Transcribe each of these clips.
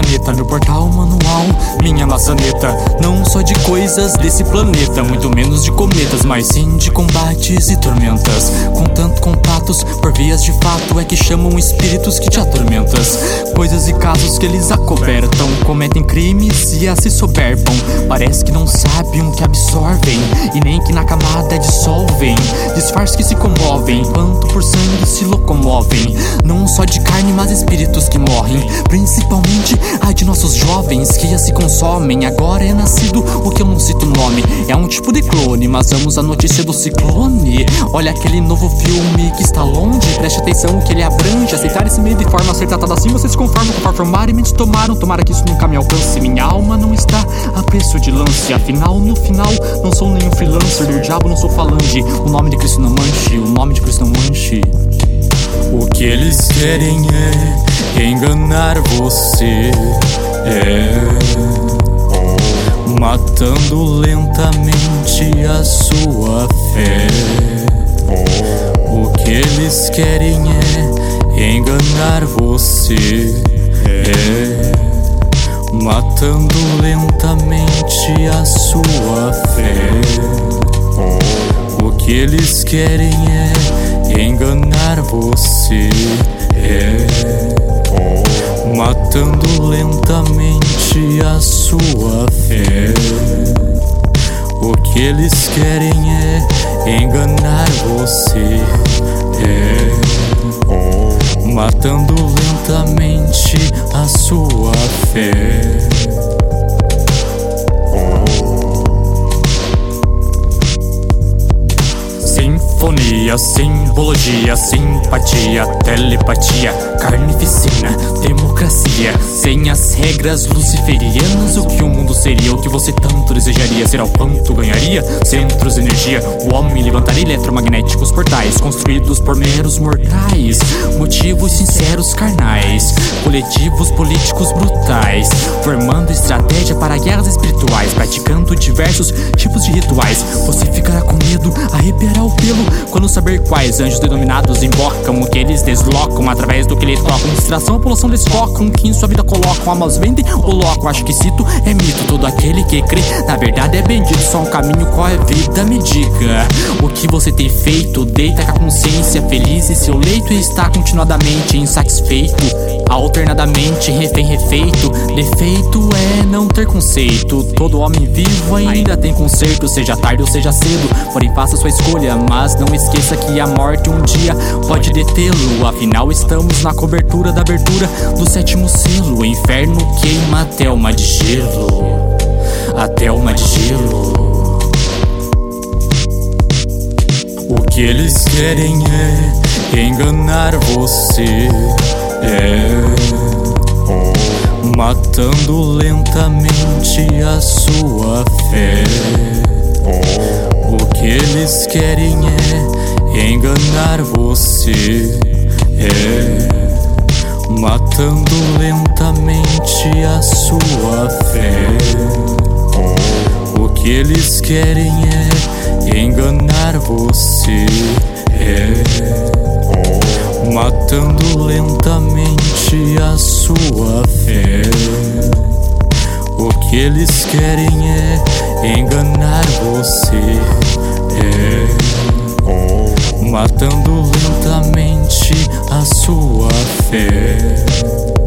caneta, meu portal manual, minha maçaneta. Não só de coisas desse planeta, muito menos de cometas, mas sim de combates e tormentas. Com tanto contatos vias de fato é que chamam espíritos que te atormentas. Coisas e casos que eles acobertam, cometem crimes e a se soberbam. Parece que não sabem o que absorvem e nem que na camada dissolvem. Disfarces que se comovem, enquanto por sangue se locomovem. Não só de carne, mas espíritos que morrem, principalmente Ai de nossos jovens que já se consomem. Agora é nascido o que eu não cito nome. É um tipo de clone, mas vamos à notícia do ciclone. Olha aquele novo filme que está longe. Preste atenção que ele abrange. Aceitar esse meio de forma ser tratado assim, vocês conformam com formar e me tomaram. Tomara que isso nunca me alcance. Minha alma não está a preço de lance. Afinal, no final, não sou nenhum freelancer. Do diabo não sou falange. O nome de Cristo não manche. O nome de Cristo não manche. O que eles querem é enganar você, é matando lentamente a sua fé. É matando lentamente a sua fé. O que eles querem é enganar você é matando lentamente a sua fé. O que eles querem é enganar você é matando lentamente a sua fé. Simbologia, simpatia, telepatia, carnificina, democracia. Sem as regras luciferianas, o que o mundo seria? O que você tanto desejaria? Será o quanto ganharia? Centros de energia, o homem levantaria eletromagnéticos portais construídos por meros mortais. Motivos sinceros carnais, coletivos políticos brutais, formando estratégia para guerras espirituais, praticando diversos tipos de rituais. Você ficará com medo, arrepiará o pelo quando saber quais anjos denominados invocam o que eles deslocam através do que lhe tocam. Distração, a população desfocam, que em sua vida colocam, almas vendem o loco. Acho que cito é mito, todo aquele que crê, na verdade é bendito. Só um caminho, qual é vida? Me diga o que você tem feito. Deita com a consciência feliz e seu leito está continuadamente insatisfeito. Alternadamente, refém refeito. Defeito é não ter conceito. Todo homem vivo ainda tem conserto, seja tarde ou seja cedo. Porém, faça sua escolha, mas não esqueça que a morte um dia pode detê-lo. Afinal, estamos na cobertura da abertura do sétimo selo. O inferno queima até uma de gelo. Até uma de gelo. O que eles querem é enganar você. É matando lentamente a sua fé. O que eles querem é enganar você, é matando lentamente a sua fé. O que eles querem é enganar você, é matando lentamente a sua fé. O que eles querem é enganar você, é matando lentamente a sua fé.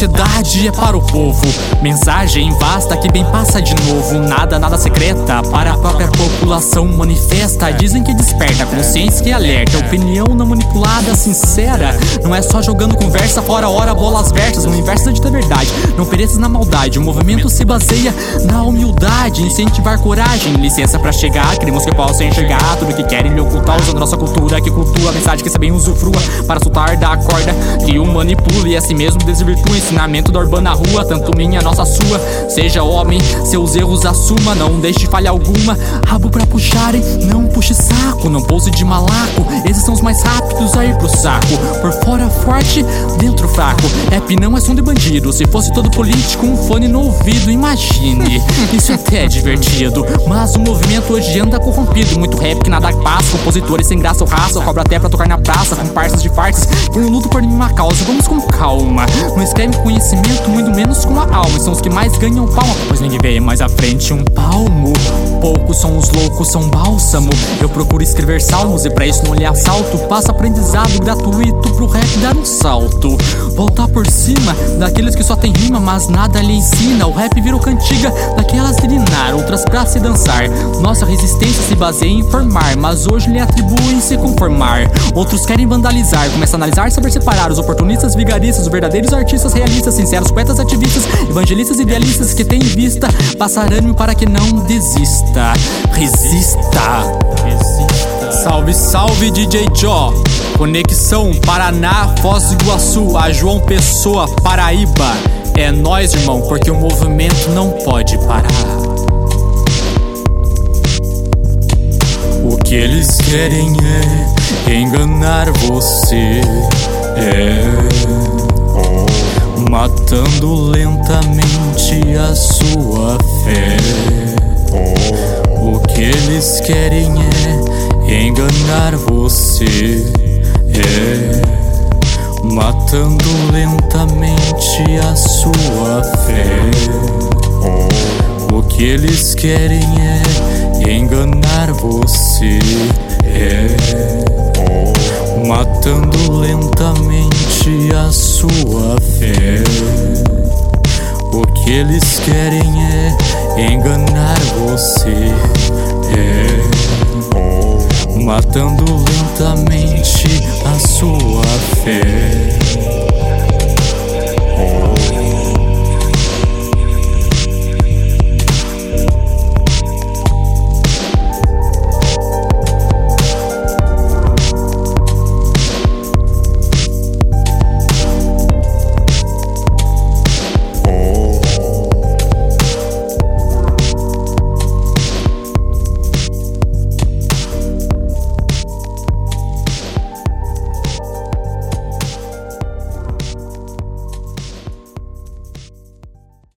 Sociedade é para o povo. Mensagem vasta que bem passa de novo. Nada, nada secreta para a própria população manifesta. Dizem que desperta, consciência que alerta. Opinião não manipulada, sincera. Não é só jogando conversa fora hora, bolas vertas. No universo de verdade. Não pereças na maldade. O movimento se baseia na humildade. Incentivar coragem. Licença para chegar. Queremos que possam enxergar tudo que querem lhe ocultar. Usando nossa cultura, que cultua a mensagem que sabem usufrua. Para soltar da corda que o manipule. E assim mesmo desvirtua ensinamento da urbana rua, tanto minha, nossa, sua. Seja homem, seus erros assuma, não deixe falha alguma. Rabo pra puxarem, não puxe saco, não pouse de malaco. Esses são os mais rápidos a ir pro saco. Por fora forte, dentro fraco. Rap não é som de bandido. Se fosse todo político, um fone no ouvido, imagine. Isso até é divertido. Mas o movimento hoje anda corrompido. Muito rap que nada passa. Compositores sem graça ou raça. Cobra até pra tocar na praça. Com parças de fartas. Por um luto por nenhuma causa. Vamos com calma. Não escreve conhecimento, muito menos com a alma. São os que mais ganham palma. Pois ninguém vê mais à frente um palmo. Poucos são os loucos, são bálsamo. Eu procuro escrever salmos e pra isso não lhe assalto. Passa aprendizado gratuito pro rap dar um salto. Voltar por cima daqueles que só tem rima, mas nada lhe ensina. O rap virou cantiga daquelas de ninar, outras pra se dançar. Nossa resistência se baseia em informar, mas hoje lhe atribuem se conformar. Outros querem vandalizar, começa a analisar, saber separar os oportunistas, vigaristas, os verdadeiros artistas realistas, sinceros, poetas, ativistas, evangelistas, idealistas que têm em vista passar ânimo para que não desista. Resista. Resista. Salve, salve DJ Jó. Conexão Paraná, Foz do Iguaçu, a João Pessoa, Paraíba. É nós, irmão, porque o movimento não pode parar. O que eles querem é enganar você. É matando lentamente a sua fé. Eles querem é enganar você. É matando lentamente a sua fé. O que eles querem é enganar você. É matando lentamente a sua fé. O que eles querem é enganar você. Matando lentamente a sua fé.